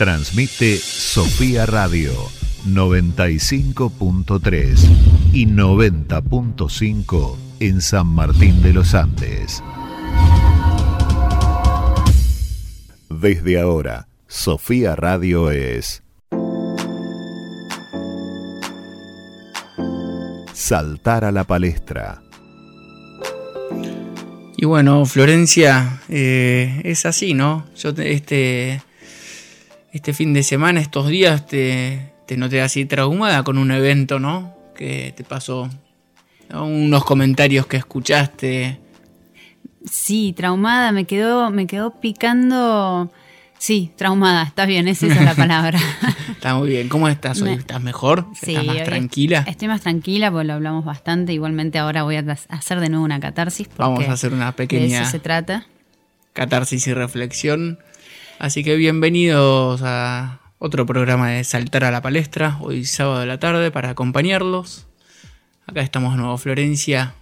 Transmite Sofía Radio 95.3 y 90.5 en San Martín de los Andes. Desde ahora, Sofía Radio es Saltar a la palestra. Y bueno, Florencia, eh, es así, ¿no? Yo este, este fin de semana, estos días, te, te noté así traumada con un evento, ¿no? Que te pasó. Unos comentarios que escuchaste Sí, traumada, me quedó, me quedó picando. Sí, traumada, está bien, esa es la palabra. está muy bien. ¿Cómo estás hoy? ¿Estás mejor? ¿Estás más tranquila? Estoy más tranquila porque lo hablamos bastante. Igualmente ahora voy a hacer de nuevo una catarsis. Vamos a hacer una pequeña. De eso se trata. Catarsis y reflexión. Así que bienvenidos a otro programa de Saltar a la Palestra, hoy sábado de la tarde, para acompañarlos. Acá estamos de nuevo, Florencia.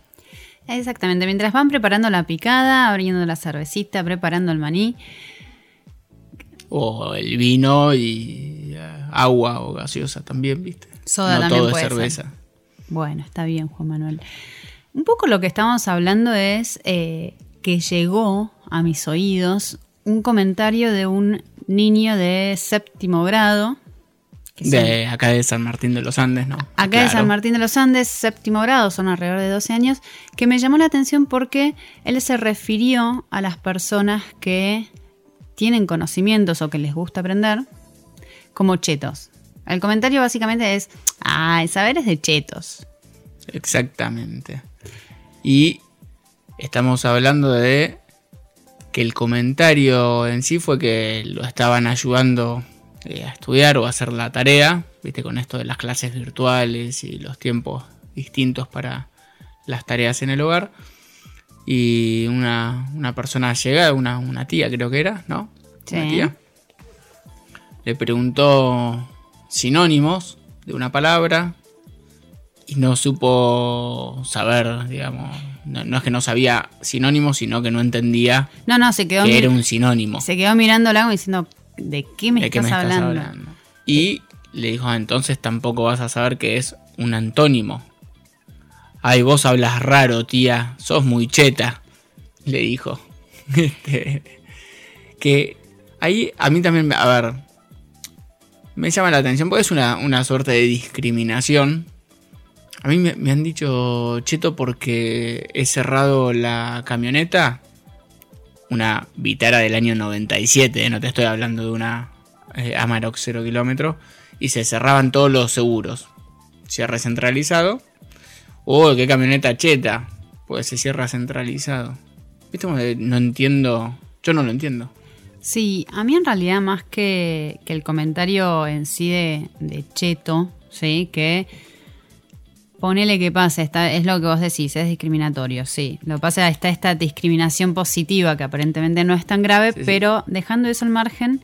Exactamente, mientras van preparando la picada, abriendo la cervecita, preparando el maní. O el vino y eh, agua o gaseosa también, ¿viste? Soda no también todo puede cerveza. Bueno, está bien, Juan Manuel. Un poco lo que estamos hablando es eh, que llegó a mis oídos un comentario de un niño de séptimo grado de acá de San Martín de los Andes, ¿no? Acá de San Martín de los Andes, séptimo grado, son alrededor de 12 años, que me llamó la atención porque él se refirió a las personas que tienen conocimientos o que les gusta aprender como chetos. El comentario básicamente es, ah, el saber es de chetos. Exactamente. Y estamos hablando de que el comentario en sí fue que lo estaban ayudando eh, a estudiar o a hacer la tarea, viste, con esto de las clases virtuales y los tiempos distintos para las tareas en el hogar. Y una, persona llega, una, una, tía creo que era, ¿no? Sí. tía. Le preguntó sinónimos de una palabra y no supo saber, digamos, no, es que no sabía sinónimos, sino que no entendía no, no, se quedó que era un sinónimo. Se quedó mirando algo diciendo, ¿de qué me, estás, hablando? Y le dijo, ah, entonces tampoco vas a saber que es un antónimo. Ay, vos hablas raro, tía, sos muy cheta, le dijo. Este, que ahí a mí también, a ver, me llama la atención porque es una, suerte de discriminación. A mí me, han dicho cheto porque he cerrado la camioneta una Vitara del año 97, no te estoy hablando de una eh, Amarok 0 kilómetros, y se cerraban todos los seguros. Cierre centralizado. Oh, qué camioneta cheta. Pues se cierra centralizado. ¿Viste? No entiendo. Yo no lo entiendo. Sí, a mí en realidad más que, el comentario en sí de Cheto, ¿sí? Que Ponele que pasa, está, es lo que vos decís, es discriminatorio, sí. Lo que pasa es que está esta discriminación positiva que aparentemente no es tan grave, pero dejando eso al margen,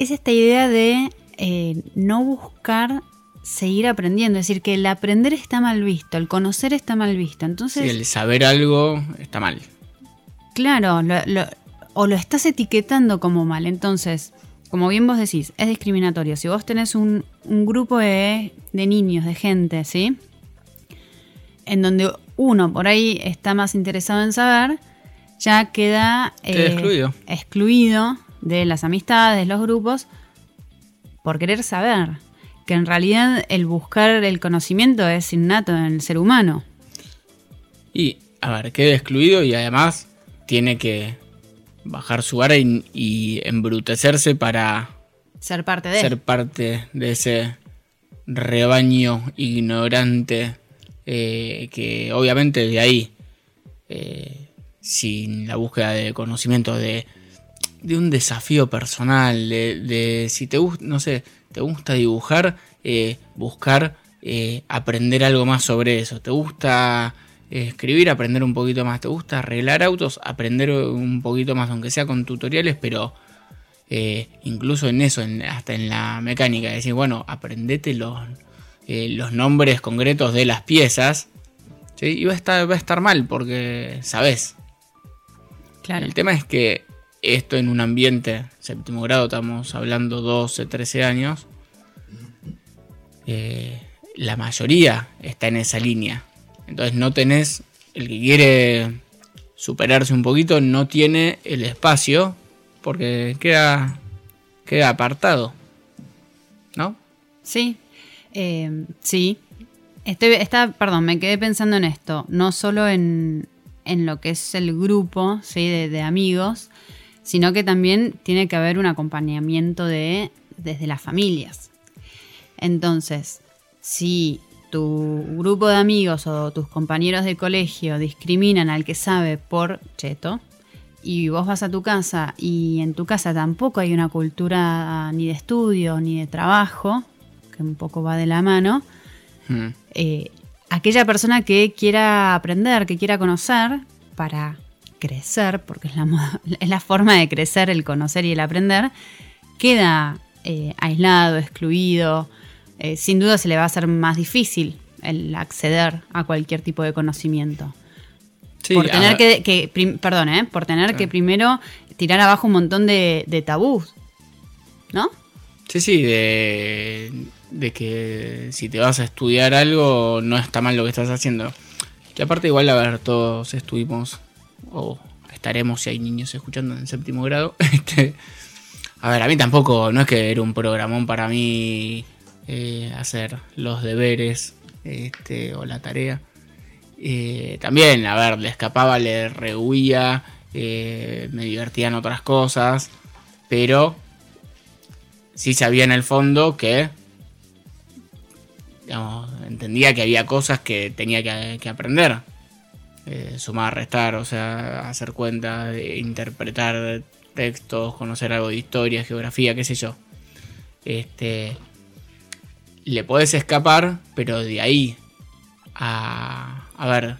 es esta idea de eh, no buscar seguir aprendiendo. Es decir, que el aprender está mal visto, el conocer está mal visto. Entonces, sí, el saber algo está mal. Claro, o lo estás etiquetando como mal. Entonces, como bien vos decís, es discriminatorio. Si vos tenés un, un grupo de, de niños, de gente, ¿sí? En donde uno por ahí está más interesado en saber, ya queda eh, excluido. de las amistades, los grupos, por querer saber. Que en realidad el buscar el conocimiento es innato en el ser humano. Y, a ver, queda excluido y además tiene que bajar su vara y, embrutecerse para ser parte de ser parte de ese rebaño ignorante eh, que obviamente de ahí, eh, sin la búsqueda de conocimiento, de, un desafío personal, de, si te gusta, no sé, te gusta dibujar, eh, buscar aprender algo más sobre eso, te gusta escribir, aprender un poquito más, te gusta arreglar autos, aprender un poquito más, aunque sea con tutoriales, pero... incluso en eso, hasta en la mecánica, decir, bueno, aprendete los, eh, los nombres concretos de las piezas, ¿sí? y va a, estar, va a estar mal porque sabes. Claro. El tema es que esto en un ambiente, séptimo grado, estamos hablando 12, 13 años, eh, la mayoría está en esa línea. Entonces no tenés, el que quiere superarse un poquito, no tiene el espacio porque queda, queda apartado. ¿No? Sí, eh, sí. Estoy, está, perdón, me quedé pensando en esto, no solo en, en lo que es el grupo ¿sí? de, de amigos, sino que también tiene que haber un acompañamiento de, desde las familias. Entonces, si tu grupo de amigos o tus compañeros de colegio discriminan al que sabe por cheto, y vos vas a tu casa y en tu casa tampoco hay una cultura ni de estudio ni de trabajo, que un poco va de la mano, Mm. eh, aquella persona que quiera aprender, que quiera conocer para crecer, porque es la, moda- es la forma de crecer, el conocer y el aprender, queda eh, aislado, excluido. Eh, sin duda se le va a hacer más difícil el acceder a cualquier tipo de conocimiento. Sí, por tener que, que prim- perdón, ¿eh? por tener que primero tirar abajo un montón de, de tabús, ¿no? Sí, sí, de, de que si te vas a estudiar algo no está mal lo que estás haciendo. Que aparte igual, a ver, todos estuvimos o estaremos si hay niños escuchando en séptimo grado. Este, a ver, a mí tampoco, no es que era un programón para mí eh, hacer los deberes este, o la tarea. Eh, también, a ver, le escapaba, le rehuía, eh, me divertían otras cosas, pero sí sabía en el fondo que digamos, entendía que había cosas que tenía que, aprender. Eh, sumar, restar, o sea, hacer cuentas, interpretar textos, conocer algo de historia, geografía, qué sé yo. Este. Le podés escapar, pero de ahí a. A ver.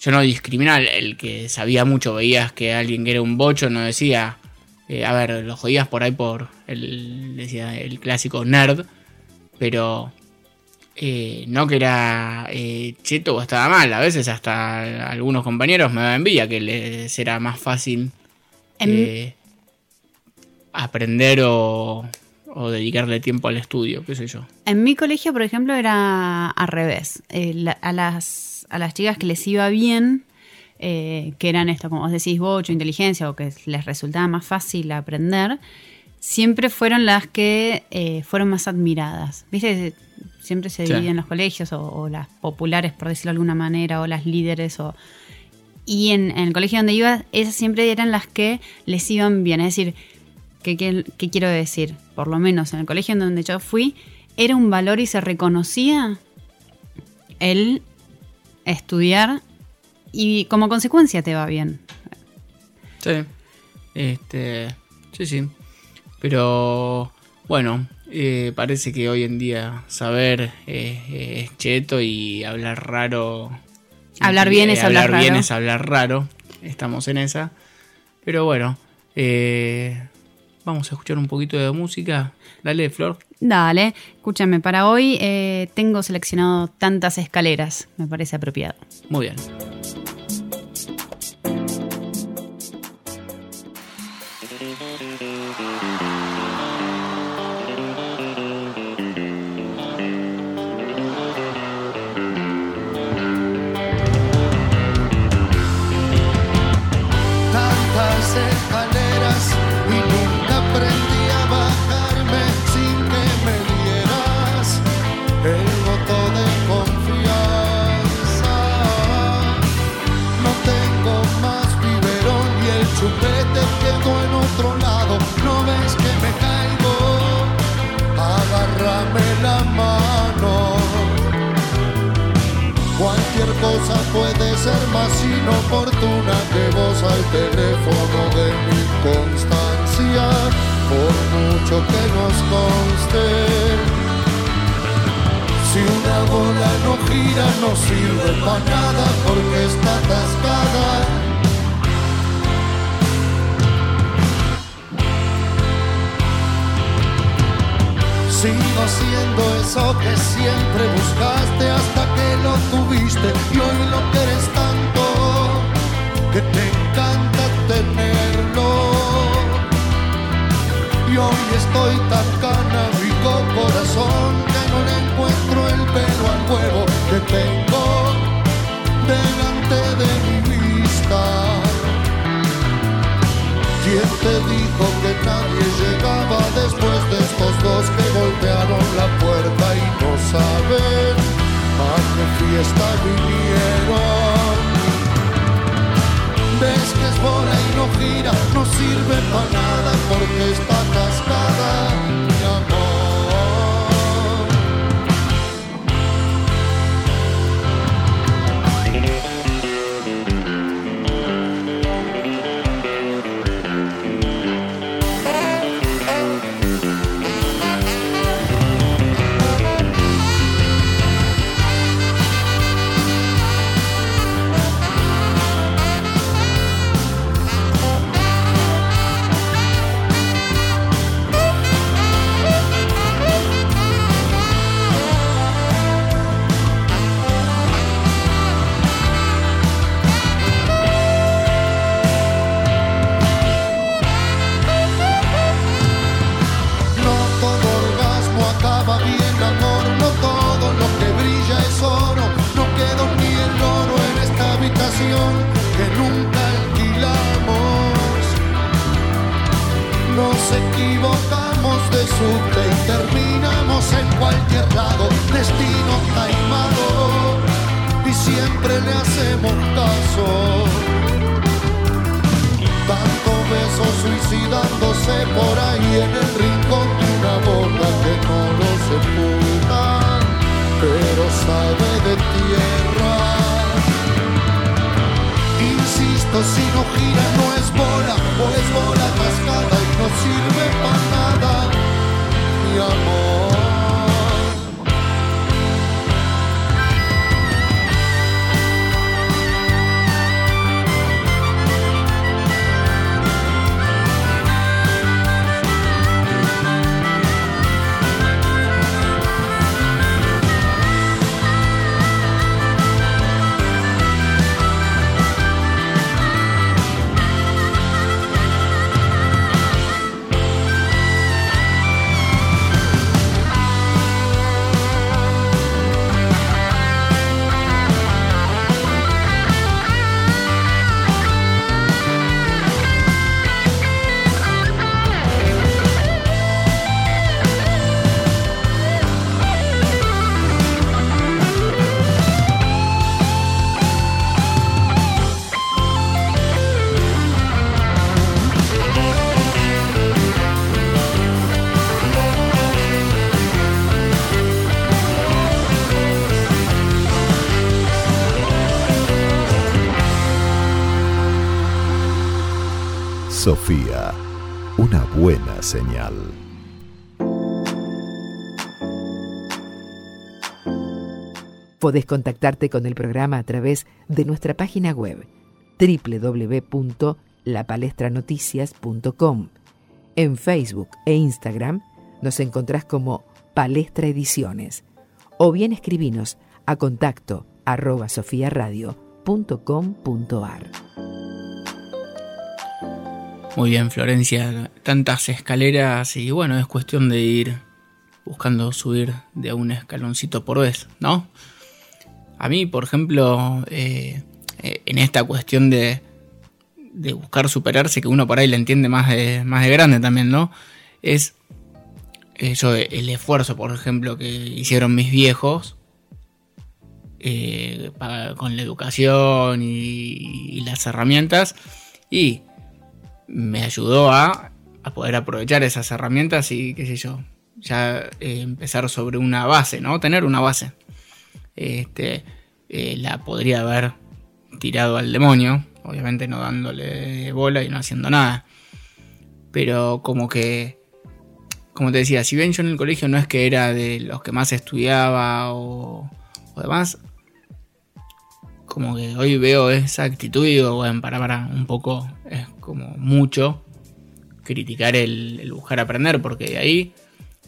Yo no discriminaba el- el que sabía mucho, veías que alguien que era un bocho no decía. eh, a ver, lo jodías por ahí por el, decía, el clásico nerd, pero eh, no que era eh, cheto o estaba mal. A veces hasta algunos compañeros me daban envidia que les era más fácil En- eh, aprender o, o dedicarle tiempo al estudio, qué sé yo. En mi colegio, por ejemplo, era al revés. Eh, la- a, las, a las chicas que les iba bien, que eran esto, como vos decís, bocho, inteligencia, o que les resultaba más fácil aprender, siempre fueron las que fueron más admiradas. ¿Viste? Siempre se Sí. dividen los colegios, o, o las populares, por decirlo de alguna manera, o las líderes, o... Y en, en el colegio donde iba, esas siempre eran las que les iban bien. Es decir, ¿qué, qué- qué quiero decir? Por lo menos en el colegio en donde yo fui, era un valor y se reconocía el estudiar y como consecuencia te va bien. Sí. Este. Sí, sí. Pero. Bueno. Eh, parece que hoy en día saber eh, es cheto y hablar raro. Hablar bien es hablar bien raro. es hablar raro. Estamos en esa. Pero bueno. eh, vamos a escuchar un poquito de música. Dale, Flor. Dale, escúchame, para hoy eh, tengo seleccionado tantas escaleras, me parece apropiado. Muy bien. El chupete quedó en otro lado. No ves que me caigo, agárrame la mano. Cualquier cosa puede ser más inoportuna que vos al teléfono de mi constancia, por mucho que nos conste. Si una bola no gira no sirve para nada porque está atascada. Sigo siendo eso que siempre buscaste hasta que lo tuviste y hoy lo quieres tanto que te encanta tenerlo. Y hoy estoy tan canábico corazón que no le encuentro el pelo al huevo que tengo delante de mi vista. ¿Quién te dijo que nadie llegaba después de que golpearon la puerta y no saben a qué fiesta vinieron? Ves que es bola y no gira, no sirve para nada porque está cascada, Sofía, una buena señal. Podés contactarte con el programa a través de nuestra página web www.lapalestranoticias.com. En Facebook e Instagram nos encontrás como Palestra Ediciones o bien escribinos a contacto arroba sofiaradio.com.ar. Muy bien, Florencia. Tantas escaleras y bueno, es cuestión de ir buscando subir de un escaloncito por vez, ¿no? A mí, por ejemplo, eh, eh, en esta cuestión de, de buscar superarse, que uno por ahí le entiende más de, más de grande también, ¿no? Es eso, el esfuerzo, por ejemplo, que hicieron mis viejos eh, con la educación y, y las herramientas y me ayudó a, a poder aprovechar esas herramientas y qué sé yo, ya eh, empezar sobre una base, ¿no? Tener una base. Este, eh, la podría haber tirado al demonio, obviamente no dándole bola y no haciendo nada. Pero como que, como te decía, si bien yo en el colegio no es que era de los que más estudiaba o, o demás, como que hoy veo esa actitud y digo, bueno, para, para, un poco es como mucho criticar el, buscar aprender, porque de ahí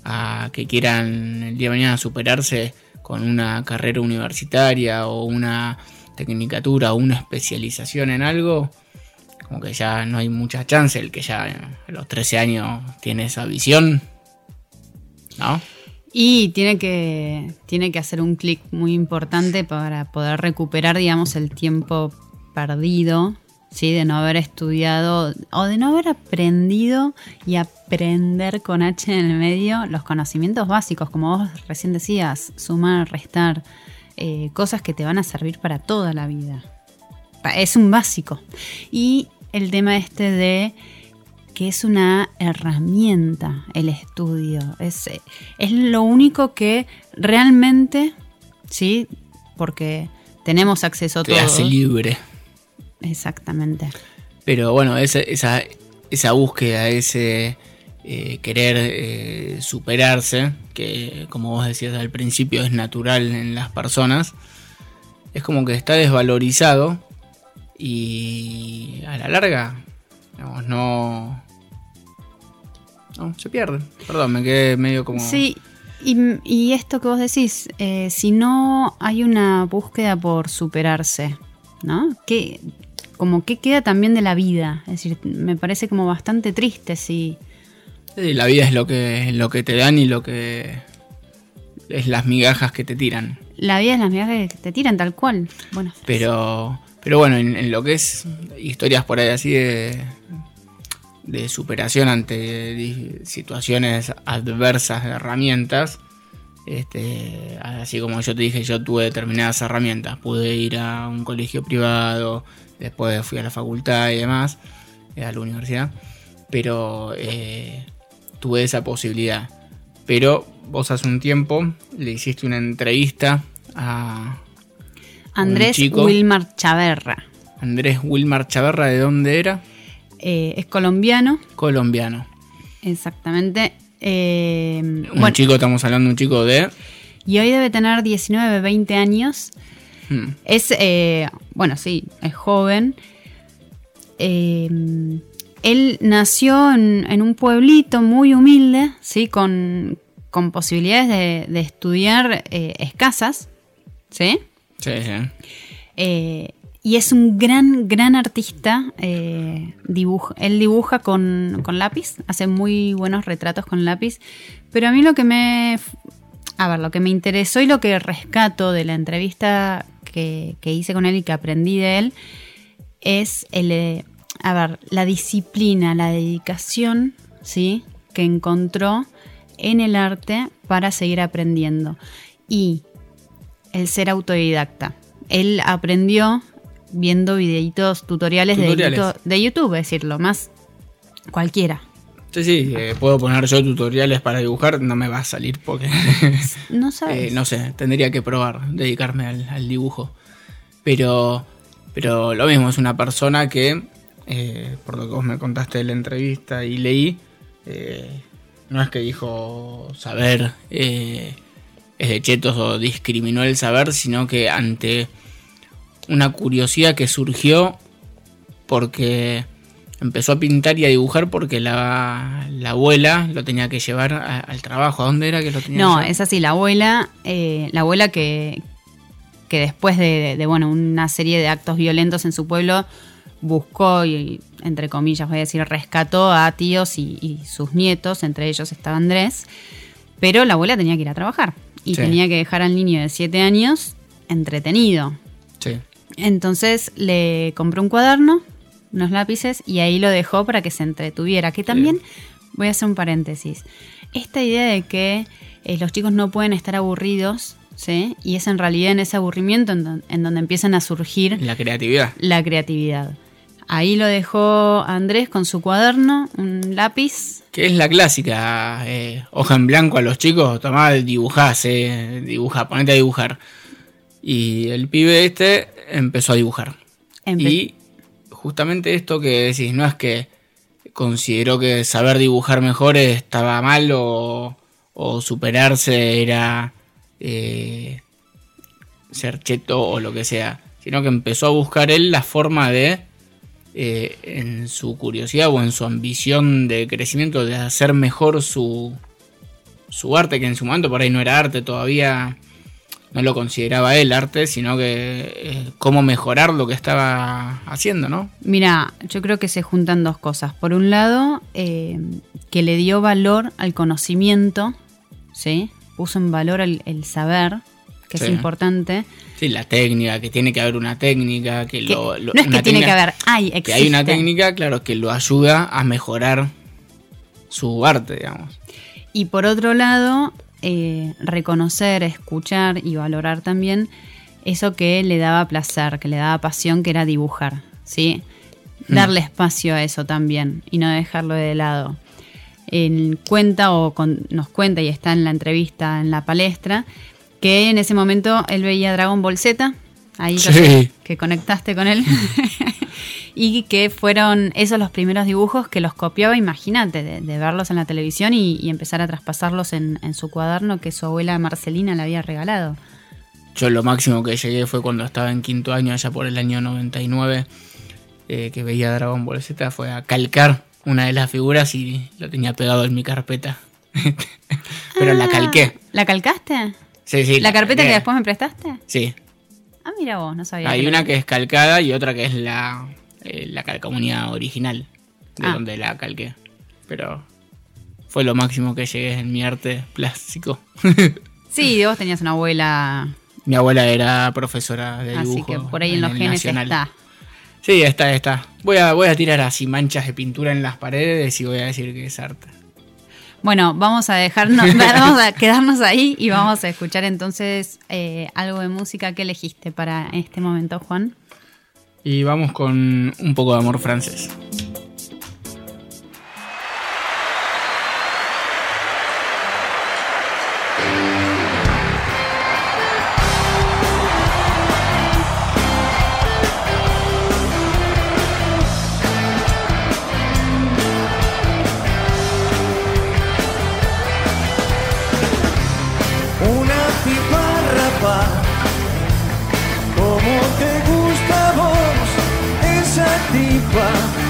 a que quieran el día de mañana superarse con una carrera universitaria o una tecnicatura o una especialización en algo, como que ya no hay mucha chance, el que ya a los 13 años tiene esa visión, ¿no? Y tiene que, tiene que hacer un clic muy importante para poder recuperar, digamos, el tiempo perdido, ¿sí? De no haber estudiado o de no haber aprendido y aprender con H en el medio los conocimientos básicos, como vos recién decías, sumar, restar, eh, cosas que te van a servir para toda la vida. Es un básico. Y el tema este de que es una herramienta el estudio. Es, es lo único que realmente, ¿sí? Porque tenemos acceso a Te todo. hace libre. Exactamente. Pero bueno, esa, esa, esa búsqueda, ese eh, querer eh, superarse, que como vos decías al principio es natural en las personas, es como que está desvalorizado y a la larga, digamos, no... No, se pierde. Perdón, me quedé medio como... Sí, y, y esto que vos decís, eh, si no hay una búsqueda por superarse, ¿no? ¿Qué, como que queda también de la vida? Es decir, me parece como bastante triste si... Sí, la vida es lo que, lo que te dan y lo que es las migajas que te tiran. La vida es las migajas que te tiran tal cual. Bueno, Pero, pero bueno, en, en lo que es historias por ahí así de, de superación ante situaciones adversas de herramientas, este, así como yo te dije, yo tuve determinadas herramientas. Pude ir a un colegio privado, después fui a la facultad y demás, eh, a la universidad, pero eh, tuve esa posibilidad. Pero vos hace un tiempo le hiciste una entrevista a Andrés chico. Wilmar Chaverra. Andrés Wilmar Chaverra, ¿de dónde era? Eh, es colombiano, Colombiano. exactamente. Eh, Un bueno, chico, estamos hablando de un chico de... y hoy debe tener 19, 20 años. hmm, Es, eh, bueno, sí, es joven. Eh, él nació en, en un pueblito muy humilde, ¿sí? Con, con posibilidades de, de estudiar eh, escasas, ¿sí? sí, sí. Y es un gran, gran artista. eh, él dibuja con, con lápiz, hace muy buenos retratos con lápiz. Pero a mí lo que me. A ver, lo que me interesó y lo que rescato de la entrevista que, que hice con él y que aprendí de él es el. eh, a ver, la disciplina, la dedicación, ¿sí? Que encontró en el arte para seguir aprendiendo. Y el ser autodidacta. Él aprendió viendo videitos tutoriales, Tutoriales. De, YouTube, de YouTube, es decir, lo más cualquiera. Sí, sí, eh, puedo poner yo tutoriales para dibujar, no me va a salir porque... No sabes. Eh, no sé, tendría que probar, dedicarme al, al dibujo. Pero, pero lo mismo, es una persona que, eh, por lo que vos me contaste de la entrevista y leí, no es que dijo saber es de chetos o discriminó el saber, sino que ante una curiosidad que surgió porque empezó a pintar y a dibujar porque la, la abuela lo tenía que llevar a- al trabajo. ¿A dónde era que lo tenía que No, es así, la abuela, eh, la abuela que, que después de, de, bueno, una serie de actos violentos en su pueblo buscó y, entre comillas, voy a decir, rescató a tíos y, y sus nietos, entre ellos estaba Andrés, pero la abuela tenía que ir a trabajar y Sí. tenía que dejar al niño de 7 años entretenido. Sí. Entonces le compró un cuaderno, unos lápices y ahí lo dejó para que se entretuviera. Que también, voy a hacer un paréntesis, esta idea de que eh, los chicos no pueden estar aburridos, ¿sí? Y es en realidad en ese aburrimiento en, don- en donde empiezan a surgir La creatividad. la creatividad. Ahí lo dejó Andrés con su cuaderno, un lápiz. Que es la clásica, eh, hoja en blanco a los chicos, tomá, dibujá, eh, dibuja, ponete a dibujar. Y el pibe este empezó a dibujar. Empe- Y justamente esto que decís, no es que consideró que saber dibujar mejor estaba mal o, o superarse era eh, ser cheto o lo que sea, sino que empezó a buscar él la forma de, eh, en su curiosidad o en su ambición de crecimiento, de hacer mejor su, su arte, que en su momento por ahí no era arte, todavía no lo consideraba él arte, sino que eh, cómo mejorar lo que estaba haciendo, ¿no? Mira, yo creo que se juntan dos cosas. Por un lado, eh, que le dio valor al conocimiento, ¿sí? Puso en valor el, el saber, que Sí. es importante. Sí, la técnica, que tiene que haber una técnica, que, Que lo, lo- no es que tiene que haber, hay, existe. Que hay una técnica, claro, que lo ayuda a mejorar su arte, digamos. Y por otro lado, eh, reconocer, escuchar y valorar también eso que le daba placer, que le daba pasión, que era dibujar, ¿sí? Darle espacio a eso también y no dejarlo de lado. En cuenta o con- nos cuenta y está en la entrevista, en la palestra, que en ese momento él veía Dragon Ball Z, ahí Sí. que conectaste con él, y que fueron esos los primeros dibujos que los copiaba, imagínate, de, de verlos en la televisión y, y empezar a traspasarlos en, en su cuaderno que su abuela Marcelina le había regalado. Yo lo máximo que llegué fue cuando estaba en quinto año, allá por el año 99, eh, que veía Dragon Ball Z, fue a calcar una de las figuras y lo tenía pegado en mi carpeta. Pero la Ah, calqué. ¿La calcaste? Sí, sí. ¿La carpeta calqué. que después me prestaste? Sí. Ah, mira vos, no sabía. Hay que una que es calcada y otra que es la, eh, la calcamonía original, de Ah. donde la calqué. Pero fue lo máximo que llegué en mi arte plástico. Sí, vos tenías una abuela, mi abuela era profesora de dibujo. así que por ahí en los genes Nacional. está. Sí, está, está. Voy a, voy a tirar así manchas de pintura en las paredes y voy a decir que es arte. Bueno, vamos a dejarnos, vamos a quedarnos ahí y vamos a escuchar entonces eh, algo de música que elegiste para este momento, Juan. Y vamos con un poco de amor francés.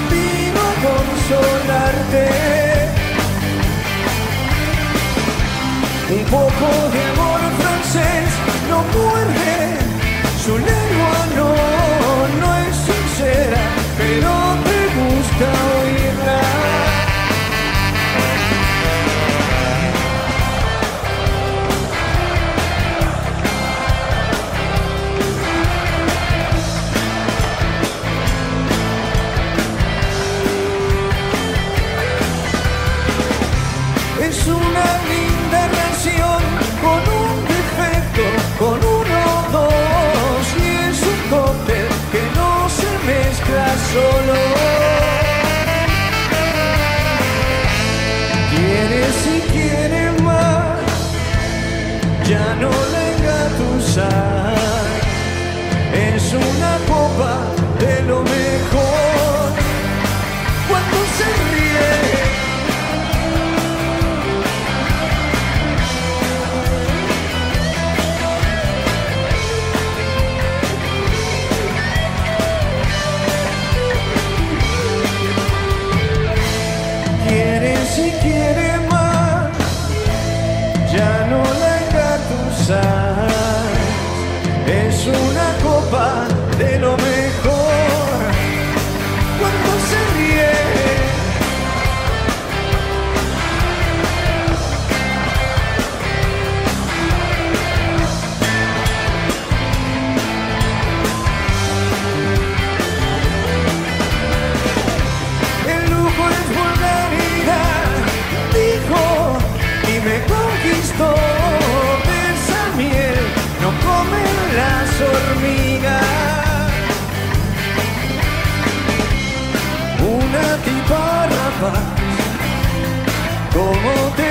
Vino a consolarte. Un poco de amor francés no muerde, su lengua no, no es sincera, pero solo. Hormigas. Una tipa rapaz, como te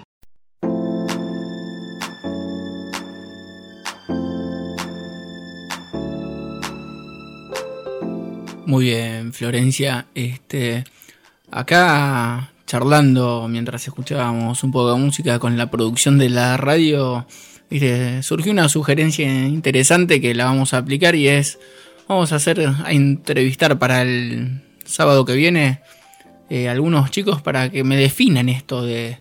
Muy bien, Florencia. Este, acá charlando mientras escuchábamos un poco de música con la producción de la radio, surgió una sugerencia interesante que la vamos a aplicar y es, vamos a hacer, a entrevistar para el sábado que viene eh, algunos chicos para que me definan esto de,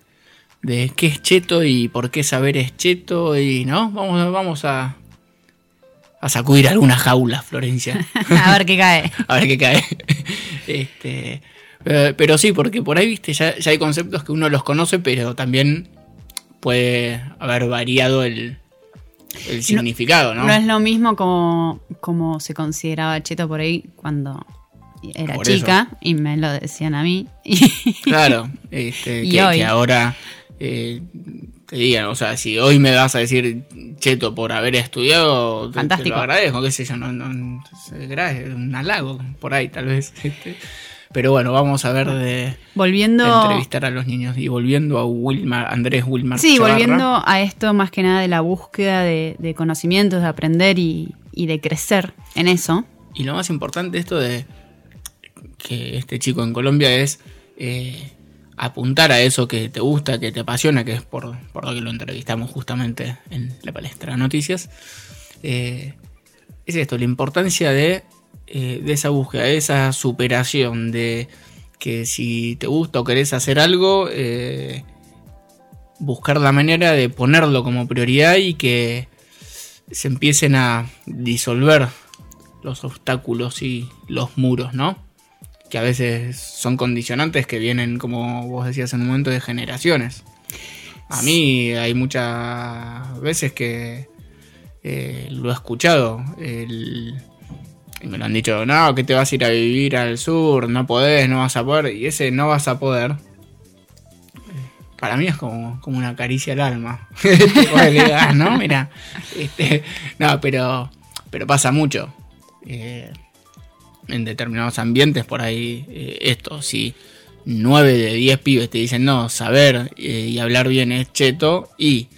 de qué es cheto y por qué saber es cheto y no, vamos, vamos a, a sacudir algunas jaulas, Florencia. a ver qué cae. a ver qué cae. Este, eh, pero sí, porque por ahí, viste, ya, ya hay conceptos que uno los conoce, pero también puede haber variado el, el significado, ¿no? No es lo mismo como, como se consideraba cheto por ahí cuando era Por chica y me lo decían a mí. Claro, este, Y que, hoy. que ahora eh, te digan, o sea, si hoy me vas a decir cheto por haber estudiado, te- te, Fantástico. lo agradezco, qué sé yo, no, no, es un halago por ahí tal vez. este. Pero bueno, vamos a ver de, Volviendo. de entrevistar a los niños y volviendo a Wilmar, Andrés Wilmar. Sí, Chavarra. volviendo a esto más que nada de la búsqueda de, de conocimientos, de aprender y, y de crecer en eso. Y lo más importante de esto de que este chico en Colombia es eh, apuntar a eso que te gusta, que te apasiona, que es por, por lo que lo entrevistamos justamente en la palestra de noticias. Eh, es esto, la importancia de, eh, de esa búsqueda, de esa superación, de que si te gusta o querés hacer algo, eh, buscar la manera de ponerlo como prioridad y que se empiecen a disolver los obstáculos y los muros, ¿no? Que a veces son condicionantes que vienen, como vos decías en un momento, de generaciones. A mí hay muchas veces que eh, lo he escuchado. y me lo han dicho, no, que te vas a ir a vivir al sur, no podés, no vas a poder. Y ese no vas a poder. Para mí es como, como una caricia al alma. ¿no? Mira. este, no, pero, pero pasa mucho. Eh, en determinados ambientes por ahí eh, esto, si 9 de 10 pibes te dicen no, saber eh, y hablar bien es cheto y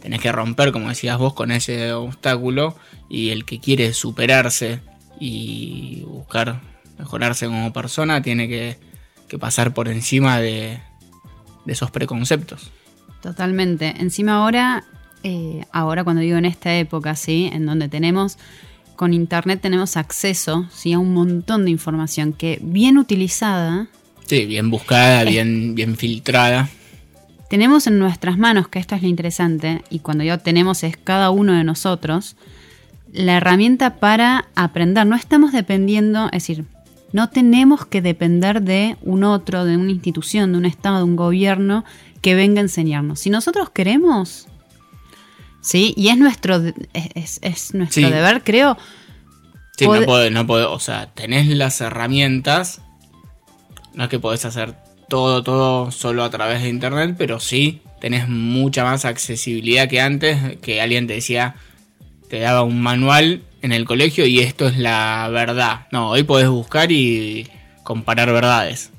tenés que romper, como decías vos, con ese obstáculo y el que quiere superarse y buscar mejorarse como persona tiene que, que pasar por encima de, de esos preconceptos. Totalmente. Encima ahora, eh, ahora cuando digo en esta época, ¿sí? En donde tenemos, con internet tenemos acceso, ¿sí? A un montón de información que bien utilizada, Sí, bien buscada, bien, bien filtrada. tenemos en nuestras manos, que esto es lo interesante, y cuando yo tenemos es cada uno de nosotros, la herramienta para aprender. No estamos dependiendo, es decir, no tenemos que depender de un otro, de una institución, de un Estado, de un gobierno que venga a enseñarnos. Si nosotros queremos, ¿sí? Y es nuestro, es, es- es nuestro Sí. deber, creo. Sí, Pod- no podés, no podés, o sea, tenés las herramientas. No es que podés hacer todo, todo solo a través de internet, pero sí tenés mucha más accesibilidad que antes, que alguien te decía, te daba un manual en el colegio y esto es la verdad. No, hoy podés buscar y comparar verdades.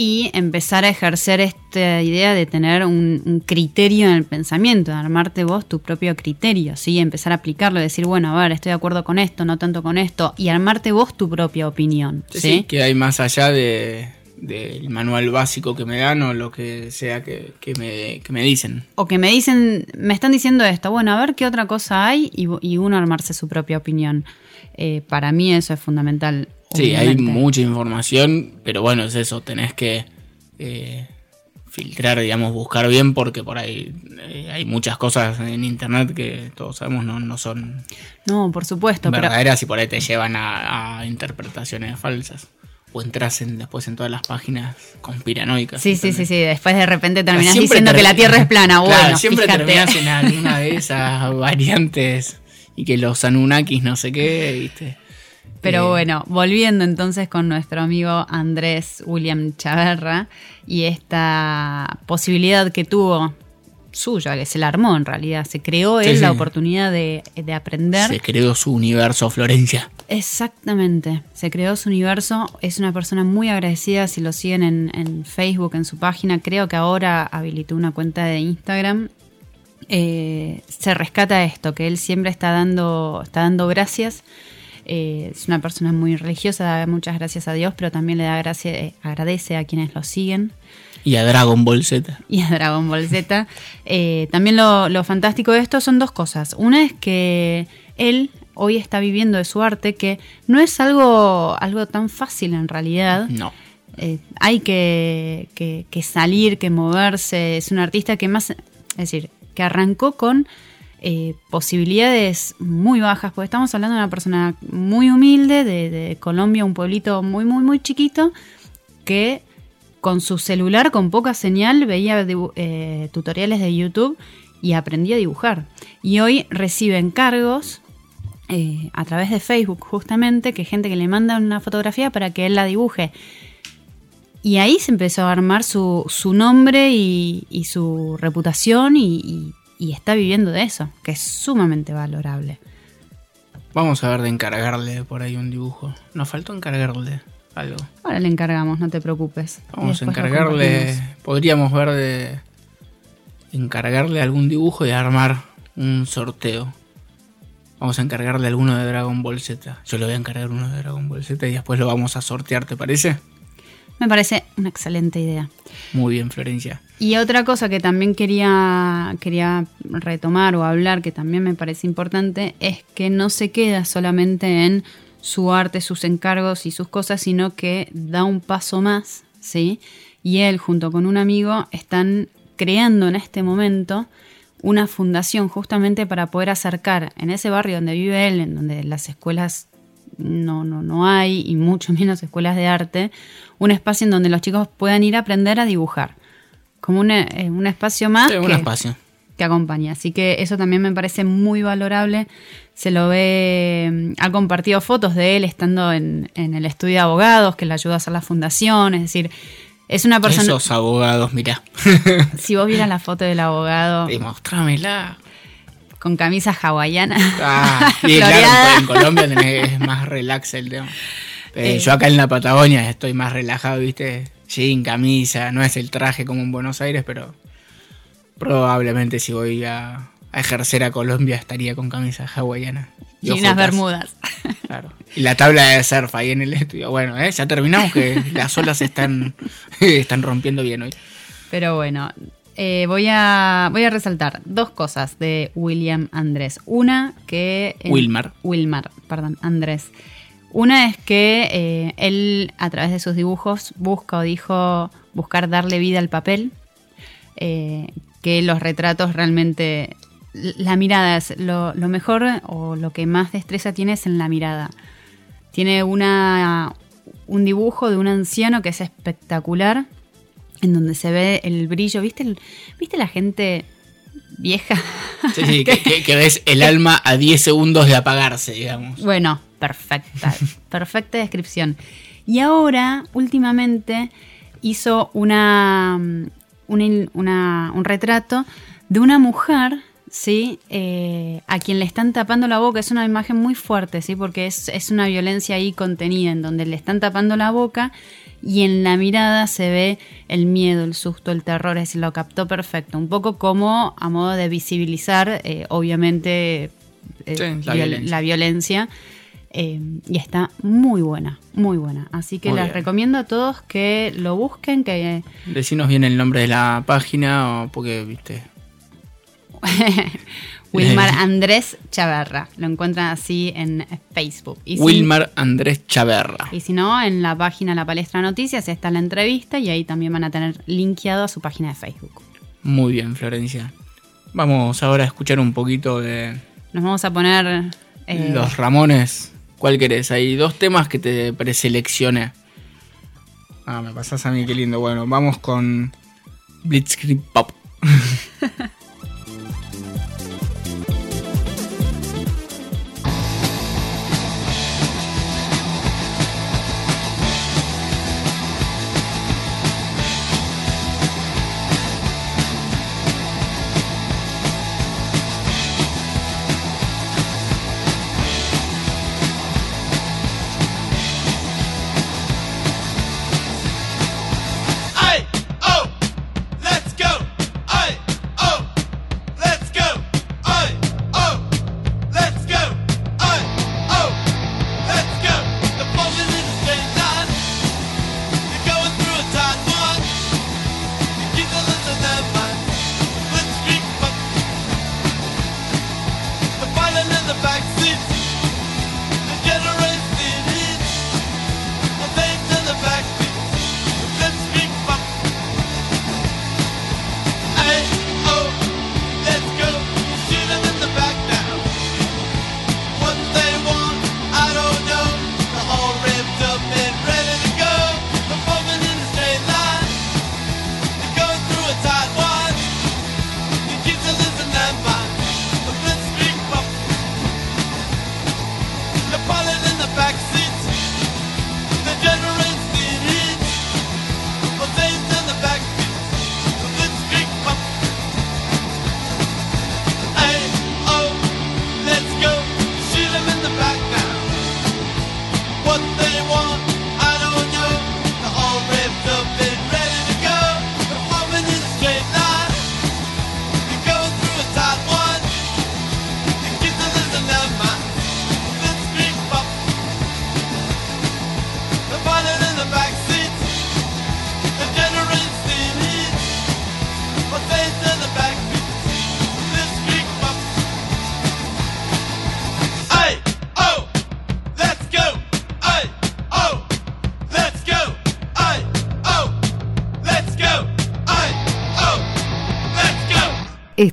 Y empezar a ejercer esta idea de tener un, un criterio en el pensamiento, de armarte vos tu propio criterio, ¿sí? Empezar a aplicarlo, decir, bueno, a ver, estoy de acuerdo con esto, no tanto con esto, y armarte vos tu propia opinión, Sí, ¿sí? sí, que hay más allá de del manual básico que me dan o lo que sea que, que me, que me dicen. O que me dicen, me están diciendo esto, bueno, a ver qué otra cosa hay y, y uno armarse su propia opinión. Eh, para mí eso es fundamental. Sí, hay mucha información, pero bueno, es eso, tenés que eh, filtrar, digamos, buscar bien, porque por ahí eh, hay muchas cosas en internet que todos sabemos no, no son No, por supuesto, pero verdaderas y por ahí te llevan a, a interpretaciones falsas. O entras en, después en todas las páginas conspiranoicas. sí, sí, sí, sí, después de repente terminás Siempre diciendo que la Tierra es plana, bueno, Claro, siempre fíjate. terminás en alguna de esas variantes y que los Anunnakis no sé qué, ¿viste? Pero Eh, bueno, volviendo entonces con nuestro amigo Andrés William Chaverra y esta posibilidad que tuvo suya, que se la armó en realidad, se creó Sí, él la oportunidad de, de aprender. Se creó su universo, Florencia. Exactamente, se creó su universo, es una persona muy agradecida, si lo siguen en, en Facebook, en su página, creo que ahora habilitó una cuenta de Instagram, Eh, se rescata esto, que él siempre está dando, está dando gracias, Eh, es una persona muy religiosa, da muchas gracias a Dios, pero también le da gracia, eh, agradece a quienes lo siguen Y a Dragon Ball Z. y a Dragon Ball Z. Eh, también lo, lo fantástico de esto son dos cosas. Una es que él hoy está viviendo de su arte, que no es algo, algo tan fácil en realidad. No. Eh, hay que, que- que salir, que moverse. Es un artista que más, es decir, que arrancó con eh, posibilidades muy bajas, porque estamos hablando de una persona muy humilde, de, Colombia, un pueblito muy, muy, muy chiquito, que con su celular, con poca señal, veía eh, tutoriales de YouTube y aprendía a dibujar. Y hoy recibe encargos eh, a través de Facebook, justamente, que gente que le manda una fotografía para que él la dibuje. Y ahí se empezó a armar su, su nombre y, su reputación y- y está viviendo de eso, que es sumamente valorable. Vamos a ver de encargarle por ahí un dibujo. Nos faltó encargarle algo. Ahora le encargamos, no te preocupes. Vamos a encargarle. Podríamos ver de. Encargarle algún dibujo y armar un sorteo. Vamos a encargarle alguno de Dragon Ball Z. Yo le voy a encargar uno de Dragon Ball Z y después lo vamos a sortear, ¿te parece? Me parece una excelente idea. Muy bien, Florencia. Y otra cosa que también quería, quería retomar o hablar, que también me parece importante, es que no se queda solamente en su arte, sus encargos y sus cosas, sino que da un paso más, ¿sí? Y él, junto con un amigo, están creando en este momento una fundación justamente para poder acercar en ese barrio donde vive él, en donde las escuelas no, no, no hay, y mucho menos escuelas de arte, un espacio en donde los chicos puedan ir a aprender a dibujar. Como un, eh, un espacio más Sí, un que, espacio. que acompaña. Así que eso también me parece muy valorable. Se lo ve, mm, ha compartido fotos de él estando en, en el estudio de abogados, que le ayuda a hacer la fundación. Es decir, es una persona. Esos abogados, mirá. Si vos vieras la foto del abogado Demostrámela. con camisa hawaiana, Ah, y floreada. claro, en Colombia tenés, es más relax el tema. Eh, Eh. yo acá en la Patagonia estoy más relajado, viste, sin camisa, no es el traje como en Buenos Aires, pero probablemente si voy a, a ejercer a Colombia estaría con camisa hawaiana. y unas bermudas. Claro. Y la tabla de surf ahí en el estudio. Bueno, ¿eh? ya terminamos que las olas están, están rompiendo bien hoy. Pero bueno, eh, voy, a, voy a resaltar dos cosas de William Andrés. Una que... Wilmar. Wilmar, perdón, Andrés. Una es que eh, él a través de sus dibujos busca o dijo buscar darle vida al papel, eh, que los retratos realmente... La mirada es lo, mejor o lo que más destreza tiene es en la mirada. Tiene una, un dibujo de un anciano que es espectacular, en donde se ve el brillo. ¿Viste, ¿viste la gente vieja? Sí, sí, que, que- que ves el alma a 10 segundos de apagarse, digamos. Bueno, perfecta, perfecta descripción. Y ahora, últimamente, hizo una, mm, una in- una- un retrato de una mujer, ¿sí? Eh, a quien le están tapando la boca. Es una imagen muy fuerte, ¿sí? Porque es, es una violencia ahí contenida, en donde le están tapando la boca y en la mirada se ve el miedo, el susto, el terror, es decir, lo captó perfecto. Un poco como a modo de visibilizar, eh, obviamente, eh, Sí, la viol- violencia. la violencia. eh, y está muy buena, muy buena. Así que Muy les bien. recomiendo a todos que lo busquen, que Decinos bien el nombre de la página o porque, viste. Wilmar Andrés Chaverra. Lo encuentran así en Facebook. Y si- Wilmar Andrés Chaverra. y si no, en la página La Palestra Noticias está la entrevista y ahí también van a tener linkeado a su página de Facebook. Muy bien, Florencia. Vamos ahora a escuchar un poquito de Nos vamos a poner... eh, los Ramones. ¿Cuál querés? Hay dos temas que te preseleccioné. Ah, me pasás a mí, qué lindo. Bueno, vamos con Blitzkrieg Pop.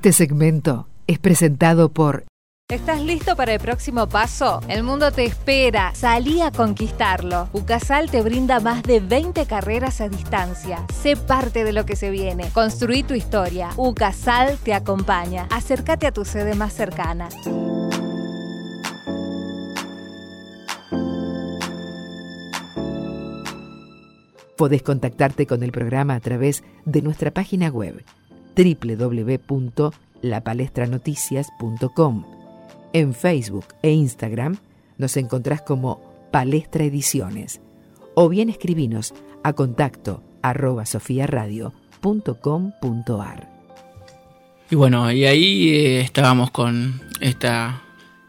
Este segmento es presentado por ¿Estás listo para el próximo paso? El mundo te espera. Salí a conquistarlo. UCASAL te brinda más de 20 carreras a distancia. Sé parte de lo que se viene. Construí tu historia. UCASAL te acompaña. Acércate a tu sede más cercana. Podés contactarte con el programa a través de nuestra página web www.lapalestranoticias.com. En Facebook e Instagram nos encontrás como Palestra Ediciones o bien escribinos a contacto arroba sofiaradio.com.ar. Y bueno, y ahí eh, estábamos con esta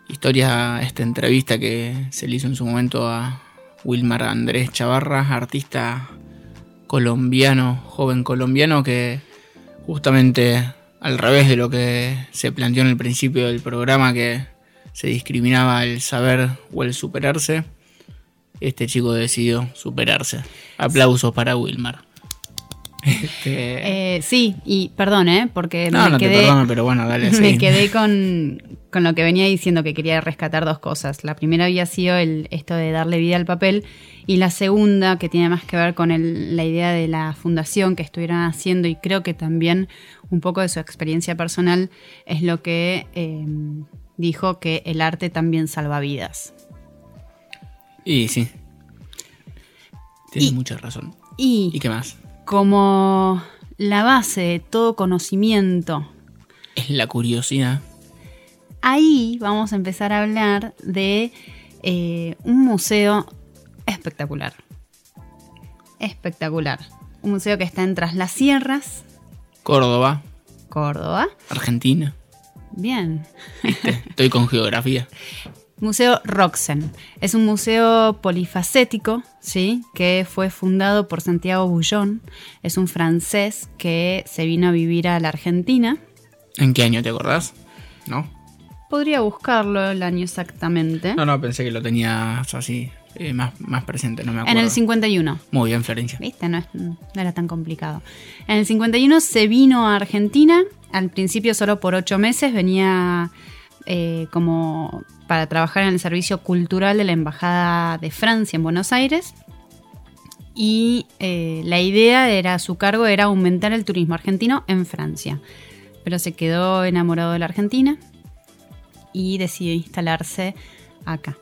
historia, esta entrevista que se le hizo en su momento a Wilmar Andrés Chavarra, artista colombiano, joven colombiano que justamente al revés de lo que se planteó en el principio del programa que se discriminaba el saber o el superarse, este chico decidió superarse. Aplausos para Wilmar. Este, Eh, sí, y perdón, ¿eh? Porque no, me no quedé, te perdono, pero bueno, dale. me sí. quedé con, con lo que venía diciendo, que quería rescatar dos cosas. La primera había sido el, esto de darle vida al papel y la segunda, que tiene más que ver con el- la idea de la fundación que estuvieran haciendo y creo que también un poco de su experiencia personal, es lo que eh, dijo que el arte también salva vidas. Y sí. Tienes Y- mucha razón. Y, ¿Y qué más? Como la base de todo conocimiento Es la curiosidad. ahí vamos a empezar a hablar de eh, un museo espectacular. Espectacular. Un museo que está en Tras las Sierras, Córdoba, Córdoba. Argentina. Bien. Estoy con geografía. Museo Roxen. Es un museo polifacético, ¿sí? Que fue fundado por Santiago Bullón. Es un francés que se vino a vivir a la Argentina. ¿En qué año te acordás? ¿No? Podría buscarlo el año exactamente. No, no, pensé que lo tenías así, eh, más, más presente, no me acuerdo. en el 51. Muy bien, Florencia. ¿Viste? No, es- no era tan complicado. En el 51 se vino a Argentina, al principio solo por ocho meses, venía eh, como para trabajar en el servicio cultural de la Embajada de Francia en Buenos Aires. Y eh, la idea era, su cargo era aumentar el turismo argentino en Francia. Pero se quedó enamorado de la Argentina y decidió instalarse acá.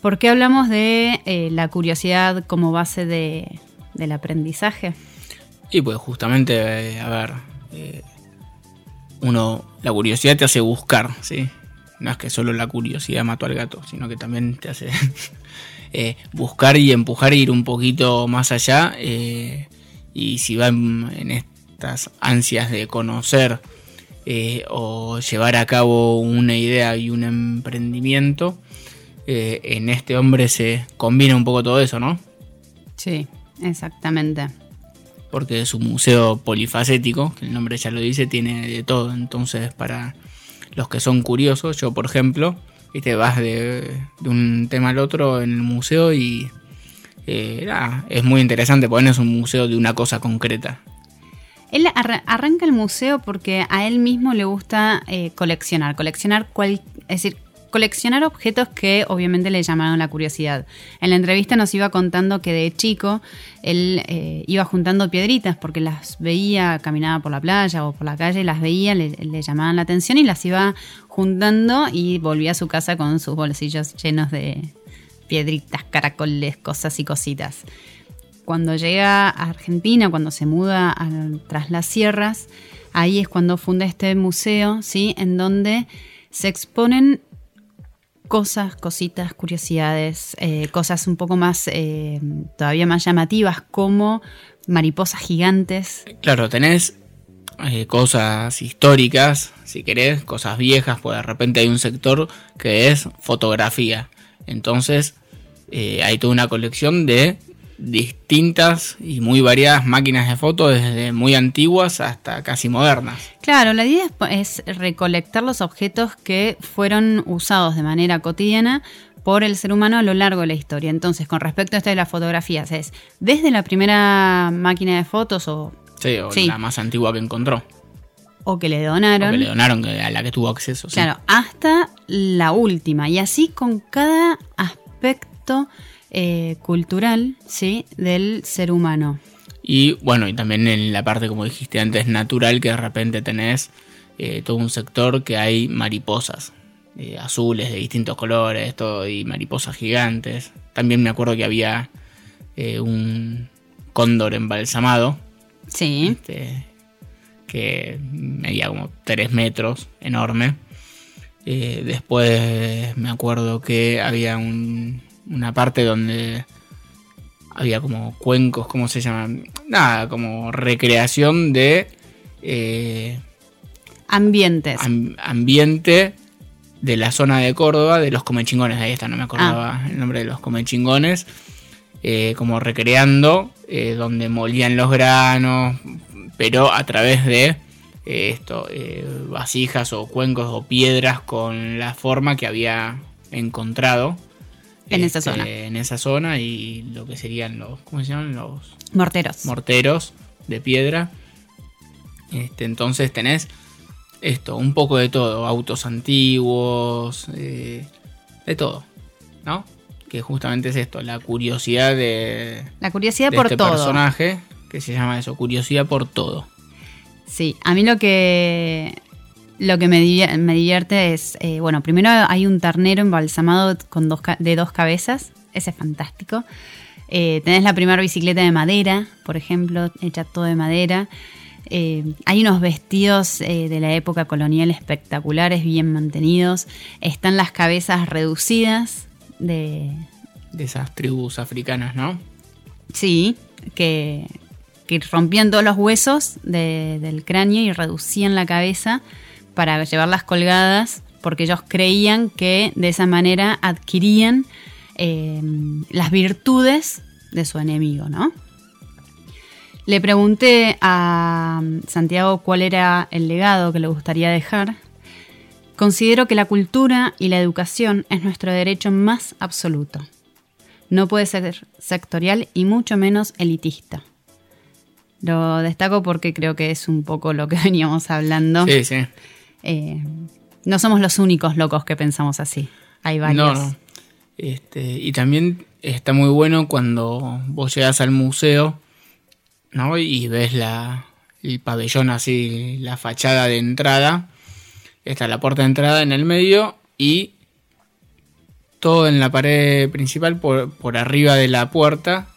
¿Por qué hablamos de eh, la curiosidad como base de- del aprendizaje? Y pues justamente, eh, a ver, uno, la curiosidad te hace buscar, ¿sí? No es que solo la curiosidad mató al gato, sino que también te hace eh, buscar y empujar e ir un poquito más allá. eh, y si va en, en estas ansias de conocer eh, o llevar a cabo una idea y un emprendimiento, en este hombre se combina un poco todo eso, ¿no? Sí, exactamente. porque es un museo polifacético, que el nombre ya lo dice, tiene de todo. Entonces, para los que son curiosos, yo por ejemplo, y te vas de, un tema al otro en el museo y eh, es muy interesante, porque no es un museo de una cosa concreta. Él arra- arranca el museo porque a él mismo le gusta eh, coleccionar, coleccionar cual, es decir, coleccionar objetos que obviamente le llamaron la curiosidad. En la entrevista nos iba contando que de chico él eh, iba juntando piedritas porque las veía, caminaba por la playa o por la calle, las veía, le, llamaban la atención y las iba juntando y volvía a su casa con sus bolsillos llenos de piedritas, caracoles, cosas y cositas cuando llega a Argentina, cuando se muda tras las sierras, ahí es cuando funda este museo, ¿sí? En donde se exponen cosas, cositas, curiosidades, eh, cosas un poco más, eh, todavía más llamativas, como mariposas gigantes. Claro, tenés eh, cosas históricas, si querés, cosas viejas, pues de repente hay un sector que es fotografía. Entonces, hay toda una colección de distintas y muy variadas máquinas de fotos, desde muy antiguas hasta casi modernas. Claro, la idea es, es recolectar los objetos que fueron usados de manera cotidiana por el ser humano a lo largo de la historia. Entonces, con respecto a esto de las fotografías, es desde la primera máquina de fotos o Sí, o Sí. la más antigua que encontró. o que le donaron. O que le donaron a la que tuvo acceso. sí. Claro, hasta la última. Y así con cada aspecto eh, cultural, ¿sí? Del ser humano. Y bueno, y también en la parte, como dijiste antes, natural, que de repente tenés eh, todo un sector que hay mariposas eh, azules de distintos colores, todo, y mariposas gigantes. También me acuerdo que había un cóndor embalsamado, Sí. este, que medía como 3 metros, enorme. Eh, después me acuerdo que había un- una parte donde había como cuencos, ¿cómo se llaman? Nada, como recreación de eh, Ambientes. am- ambiente de la zona de Córdoba, de los comechingones, ahí está, no me acordaba el nombre de los comechingones, eh, como recreando eh, donde molían los granos, pero a través de esto, vasijas o cuencos o piedras con la forma que había encontrado. En esa este, zona. En esa zona y lo que serían los, ¿cómo se llaman? Los Morteros. morteros de piedra. Este, entonces tenés esto, un poco de todo, autos antiguos, eh, de todo, ¿no? Que justamente es esto, la curiosidad de, la curiosidad de por este todo. personaje, que se llama eso, curiosidad por todo. Sí, a mí lo que lo que me, divier- me divierte es, eh, bueno, primero hay un ternero embalsamado con dos de dos cabezas, ese es fantástico. Eh, tenés la primera bicicleta de madera, por ejemplo, hecha todo de madera. Eh, hay unos vestidos eh, de la época colonial espectaculares, bien mantenidos. Están las cabezas reducidas de, De esas tribus africanas, ¿no? Sí, que, que rompían todos los huesos de- del cráneo y reducían la cabeza para llevarlas colgadas, porque ellos creían que de esa manera adquirían eh, las virtudes de su enemigo, ¿no? Le pregunté a Santiago cuál era el legado que le gustaría dejar. Considero que la cultura y la educación es nuestro derecho más absoluto. No puede ser sectorial y mucho menos elitista. Lo destaco porque creo que es un poco lo que veníamos hablando. Sí, sí. Eh, no somos los únicos locos que pensamos así. Hay varios. No, no. Este, y también está muy bueno cuando vos llegas al museo, ¿no? Y ves la, el pabellón así, la fachada de entrada. Está la puerta de entrada en el medio y todo en la pared principal, por, por arriba de la puerta,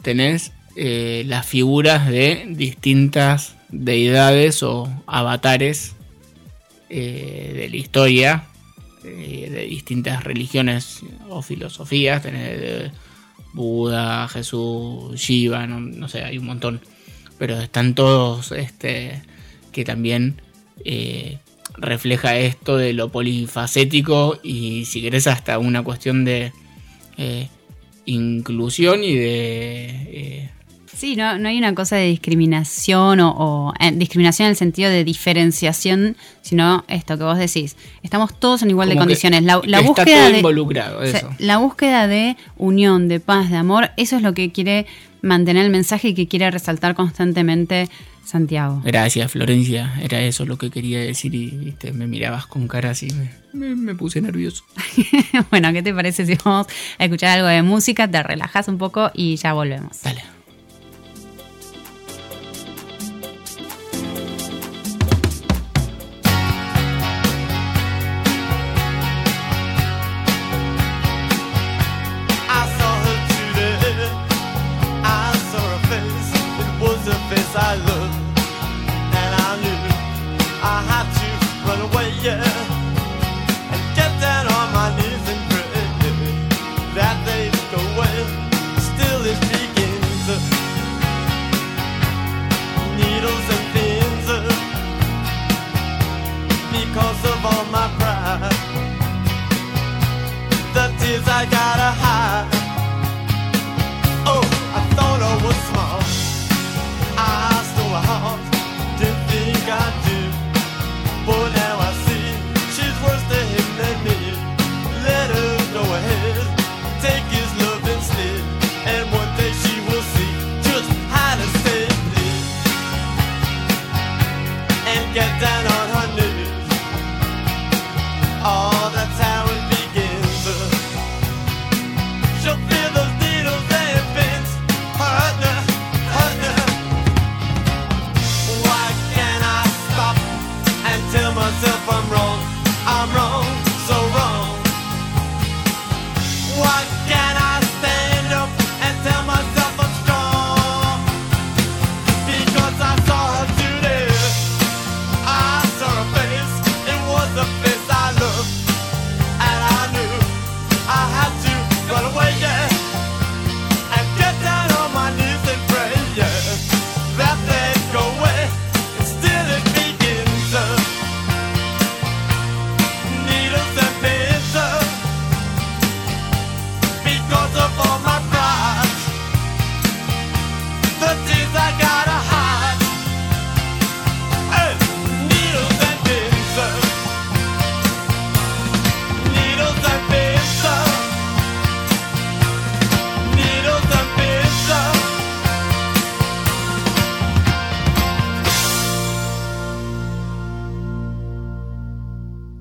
tenés eh, las figuras de distintas deidades o avatares eh, de la historia eh, de distintas religiones o filosofías, tenés Buda, Jesús, Shiva, no, no sé, hay un montón, pero están todos, este, que también eh, refleja esto de lo polifacético y si querés hasta una cuestión de inclusión y de... Sí, no, no hay una cosa de discriminación o, o, eh, discriminación en el sentido de diferenciación, sino esto que vos decís. Estamos todos en igual de como condiciones. La, la está búsqueda todo de, involucrado, o sea, eso. la búsqueda de unión, de paz, de amor, eso es lo que quiere mantener el mensaje y que quiere resaltar constantemente Santiago. Gracias, Florencia. Era eso lo que quería decir y viste, me mirabas con cara así. Me, me- me puse nervioso. bueno, ¿qué te parece si vamos a escuchar algo de música? Te relajas un poco y ya volvemos. Dale.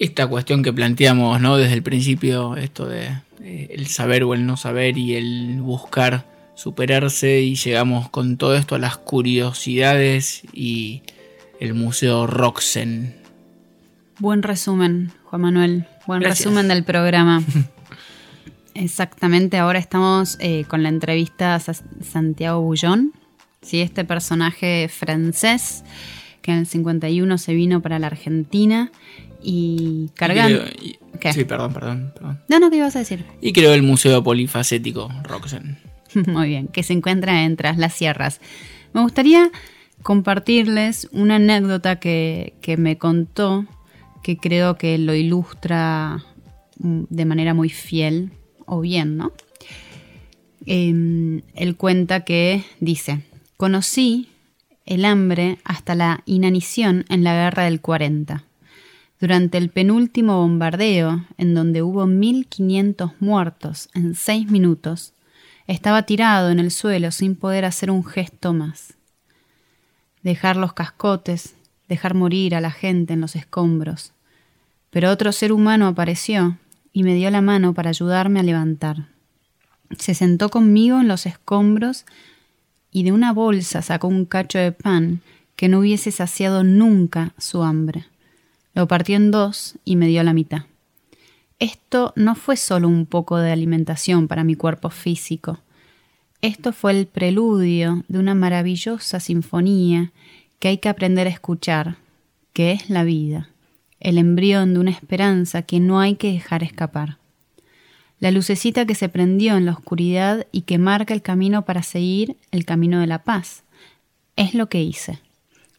esta cuestión que planteamos, ¿no? Desde el principio, esto de eh, el saber o el no saber y el buscar superarse y llegamos con todo esto a las curiosidades y el Museo Roxen. Buen resumen, Juan Manuel. Buen Gracias. resumen del programa. Exactamente, ahora estamos eh, con la entrevista a Sa- Santiago Bullón, ¿sí? este personaje francés que en el 51 se vino para la Argentina y cargando... Y creo- y- ¿Qué? Sí, perdón, perdón, perdón. No, no, ¿qué ibas a decir? Y creó el Museo Polifacético Roxen. Muy bien, que se encuentra en Tras las Sierras. Me gustaría compartirles una anécdota que, que me contó, que creo que lo ilustra mm, de manera muy fiel, o bien, ¿no? Em, él cuenta que dice, conocí el hambre hasta la inanición en la guerra del 40. Durante el penúltimo bombardeo, en donde hubo 1.500 muertos en seis minutos, estaba tirado en el suelo sin poder hacer un gesto más. Dejar los cascotes, dejar morir a la gente en los escombros. Pero otro ser humano apareció y me dio la mano para ayudarme a levantar. Se sentó conmigo en los escombros y de una bolsa sacó un cacho de pan que no hubiese saciado nunca su hambre. Lo partió en dos y me dio la mitad. Esto no fue solo un poco de alimentación para mi cuerpo físico. Esto fue el preludio de una maravillosa sinfonía que hay que aprender a escuchar, que es la vida, el embrión de una esperanza que no hay que dejar escapar. La lucecita que se prendió en la oscuridad y que marca el camino para seguir el camino de la paz. Es lo que hice,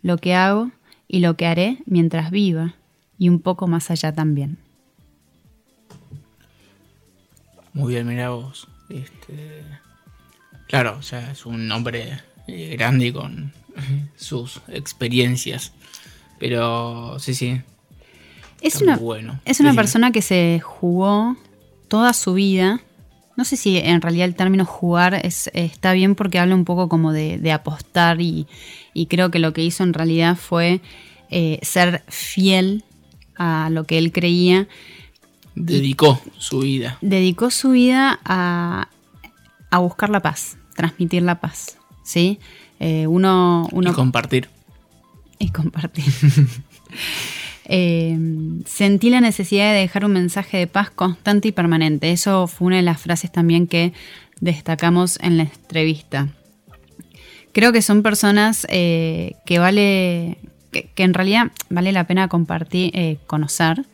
lo que hago y lo que haré mientras viva y un poco más allá también. Muy bien, mira vos. Este, claro, o sea, es un hombre eh, grande con sus experiencias. Pero sí, sí. Es una, bueno. es una Sí, sí. persona que se jugó toda su vida. No sé si en realidad el término jugar es, está bien porque habla un poco como de, de apostar y, y creo que lo que hizo en realidad fue eh, ser fiel a lo que él creía. Dedicó su vida. Dedicó su vida a, a buscar la paz, transmitir la paz. ¿sí? Eh, uno, uno Y compartir. y compartir. Eh, sentí la necesidad de dejar un mensaje de paz constante y permanente. Eso fue una de las frases también que destacamos en la entrevista. Creo que son personas eh, que vale, que, en realidad vale la pena compartir, eh, conocer.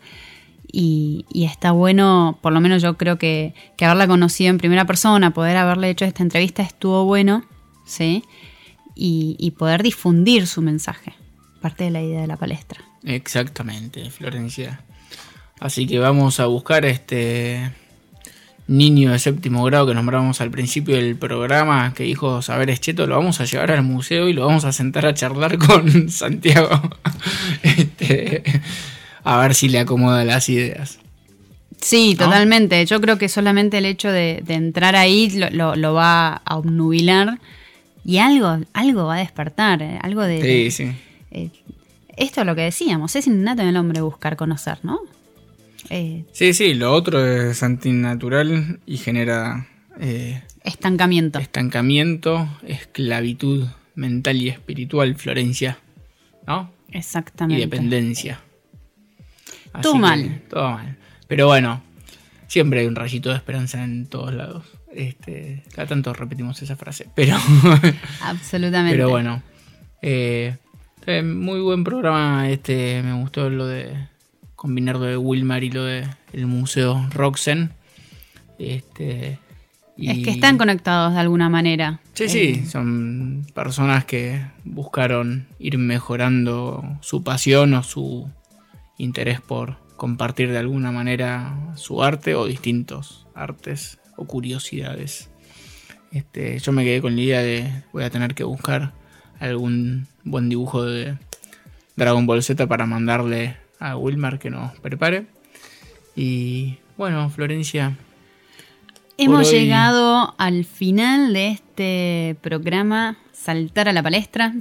Y, está bueno, por lo menos yo creo que, que haberla conocido en primera persona, poder haberle hecho esta entrevista estuvo bueno, ¿sí? Y poder difundir su mensaje, parte de la idea de la palestra. Exactamente, Florencia. Así que vamos a buscar este niño de séptimo grado que nombramos al principio del programa que dijo Saberes Cheto, lo vamos a llevar al museo y lo vamos a sentar a charlar con Santiago. Este, a ver si le acomoda las ideas. Sí, ¿No? totalmente. Yo creo que solamente el hecho de, de entrar ahí lo, lo- lo va a obnubilar y algo, algo va a despertar, eh, algo de... Sí, sí. eh, esto es lo que decíamos, es innato en el hombre buscar conocer, ¿no? Eh, Sí, sí, lo otro es antinatural y genera eh, estancamiento. estancamiento, esclavitud mental y espiritual, Florencia. ¿No? y Exactamente. dependencia. Así Todo que, mal. Todo mal. Pero bueno, siempre hay un rayito de esperanza en todos lados. Este, cada tanto repetimos esa frase. Pero, Absolutamente. pero bueno. eh, muy buen programa. Este, me gustó lo de combinar lo de Wilmar y lo de el Museo Roxen. Este, y- Es que están conectados de alguna manera. Sí, sí, son personas que buscaron ir mejorando su pasión o su interés por, compartir de alguna manera su arte o distintos artes o curiosidades. Este, yo me quedé con la idea de voy a tener que buscar algún buen dibujo de Dragon Ball Z para mandarle a Wilmar que nos prepare. Y bueno, Florencia. Hemos hoy- llegado al final de este programa Saltar a la palestra.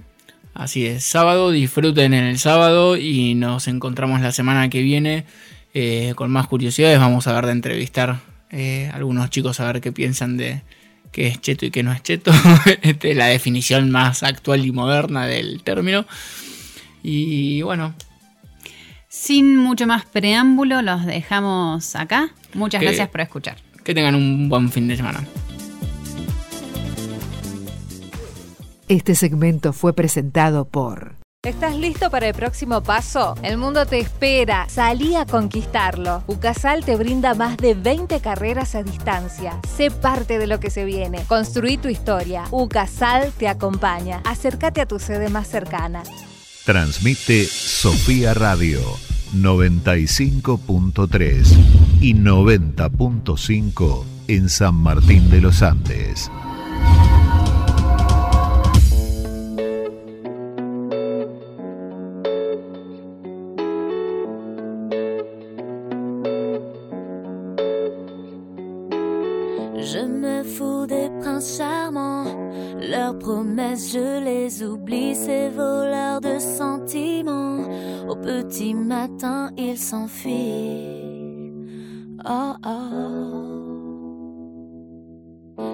Así es, sábado, disfruten en el sábado y nos encontramos la semana que viene eh, con más curiosidades. Vamos a ver de entrevistar eh, a algunos chicos a ver qué piensan de qué es cheto y qué no es cheto. Este, la definición más actual y moderna del término. Y bueno, Sin mucho más preámbulo, los dejamos acá. Muchas Que- gracias por escuchar. que tengan un buen fin de semana. Este segmento fue presentado por ¿Estás listo para el próximo paso? El mundo te espera. Salí a conquistarlo. UCASAL te brinda más de 20 carreras a distancia. Sé parte de lo que se viene. Construí tu historia. UCASAL te acompaña. Acércate a tu sede más cercana. Transmite Sofía Radio 95.3 y 90.5 en San Martín de los Andes. promesses, je les oublie, ces voleurs de sentiments. Au petit matin, ils s'enfuient. Oh oh.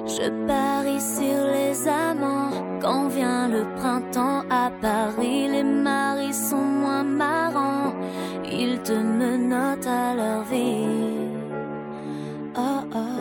Je parie sur les amants. Quand vient le printemps à Paris, les maris sont moins marrants. Ils te menottent à leur vie. Oh oh.